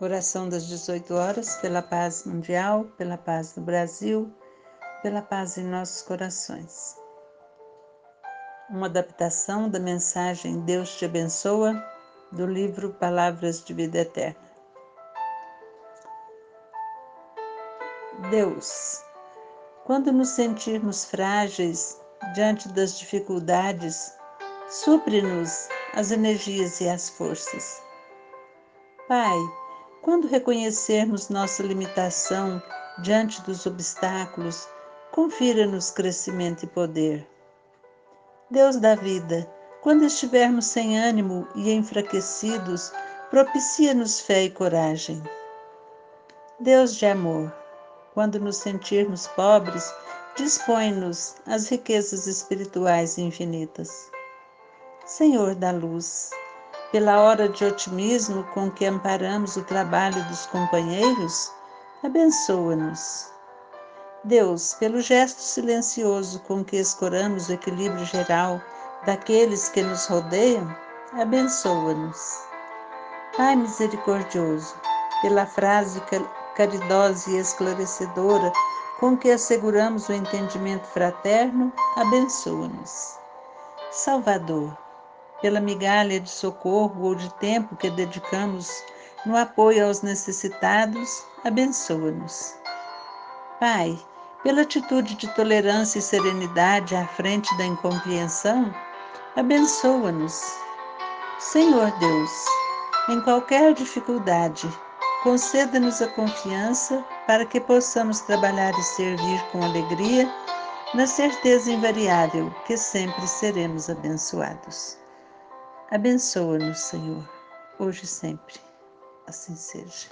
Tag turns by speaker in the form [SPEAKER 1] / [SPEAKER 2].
[SPEAKER 1] Oração das 18 horas pela paz mundial, pela paz no Brasil, pela paz em nossos corações. Uma adaptação da mensagem Deus te abençoa do livro Palavras de Vida Eterna. Deus, quando nos sentirmos frágeis diante das dificuldades, supre-nos as energias e as forças. Pai, quando reconhecermos nossa limitação diante dos obstáculos, confira-nos crescimento e poder. Deus da vida, quando estivermos sem ânimo e enfraquecidos, propicia-nos fé e coragem. Deus de amor, quando nos sentirmos pobres, dispõe-nos as riquezas espirituais infinitas. Senhor da luz, pela hora de otimismo com que amparamos o trabalho dos companheiros, abençoa-nos. Deus, pelo gesto silencioso com que escoramos o equilíbrio geral daqueles que nos rodeiam, abençoa-nos. Pai misericordioso, pela frase caridosa e esclarecedora com que asseguramos o entendimento fraterno, abençoa-nos. Salvador, pela migalha de socorro ou de tempo que dedicamos no apoio aos necessitados, abençoa-nos. Pai, pela atitude de tolerância e serenidade à frente da incompreensão, abençoa-nos. Senhor Deus, em qualquer dificuldade, conceda-nos a confiança para que possamos trabalhar e servir com alegria, na certeza invariável que sempre seremos abençoados. Abençoa-nos, Senhor, hoje e sempre. Assim seja.